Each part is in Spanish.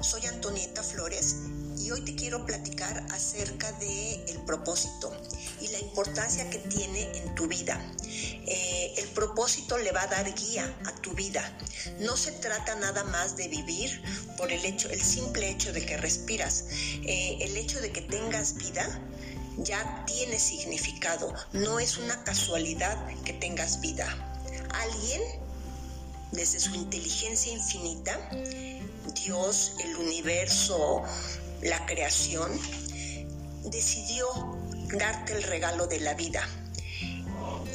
soy Antonieta Flores y hoy te quiero platicar acerca de propósito y la importancia que tiene en tu vida. Eh, el propósito le va a dar guía a tu vida. No se trata nada más de vivir por el hecho, el simple hecho de que respiras, eh, el hecho de que tengas vida ya tiene significado. No es una casualidad que tengas vida. Alguien desde su inteligencia infinita, Dios, el universo, la creación, decidió darte el regalo de la vida.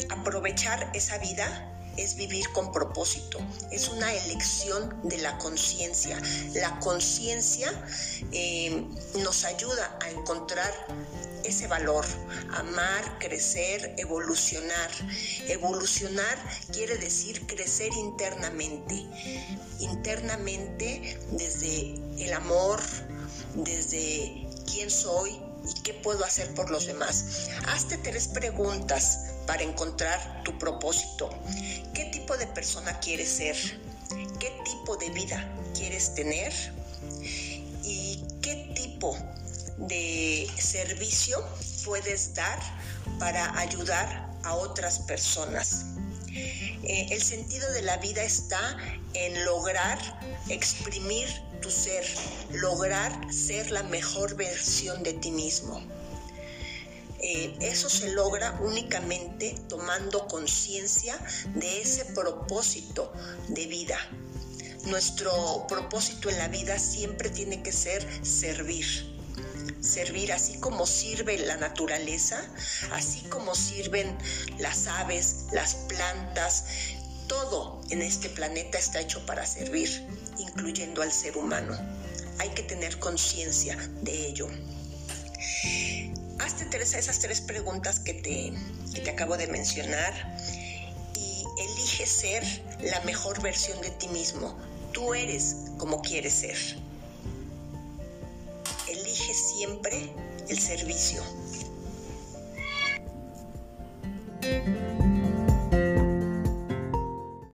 Aprovechar esa vida es vivir con propósito, es una elección de la conciencia. La conciencia eh, nos ayuda a encontrar ese valor, amar, crecer, evolucionar. Evolucionar quiere decir crecer internamente, internamente desde el amor, desde quién soy y qué puedo hacer por los demás. Hazte tres preguntas para encontrar tu propósito. ¿Qué tipo de persona quieres ser? ¿Qué tipo de vida quieres tener? ¿Y qué tipo de servicio puedes dar para ayudar a otras personas. Eh, el sentido de la vida está en lograr exprimir tu ser, lograr ser la mejor versión de ti mismo. Eh, eso se logra únicamente tomando conciencia de ese propósito de vida. Nuestro propósito en la vida siempre tiene que ser servir servir así como sirve la naturaleza, así como sirven las aves, las plantas, todo en este planeta está hecho para servir, incluyendo al ser humano. Hay que tener conciencia de ello. Hazte esas tres preguntas que te, que te acabo de mencionar y elige ser la mejor versión de ti mismo. Tú eres como quieres ser elige siempre el servicio.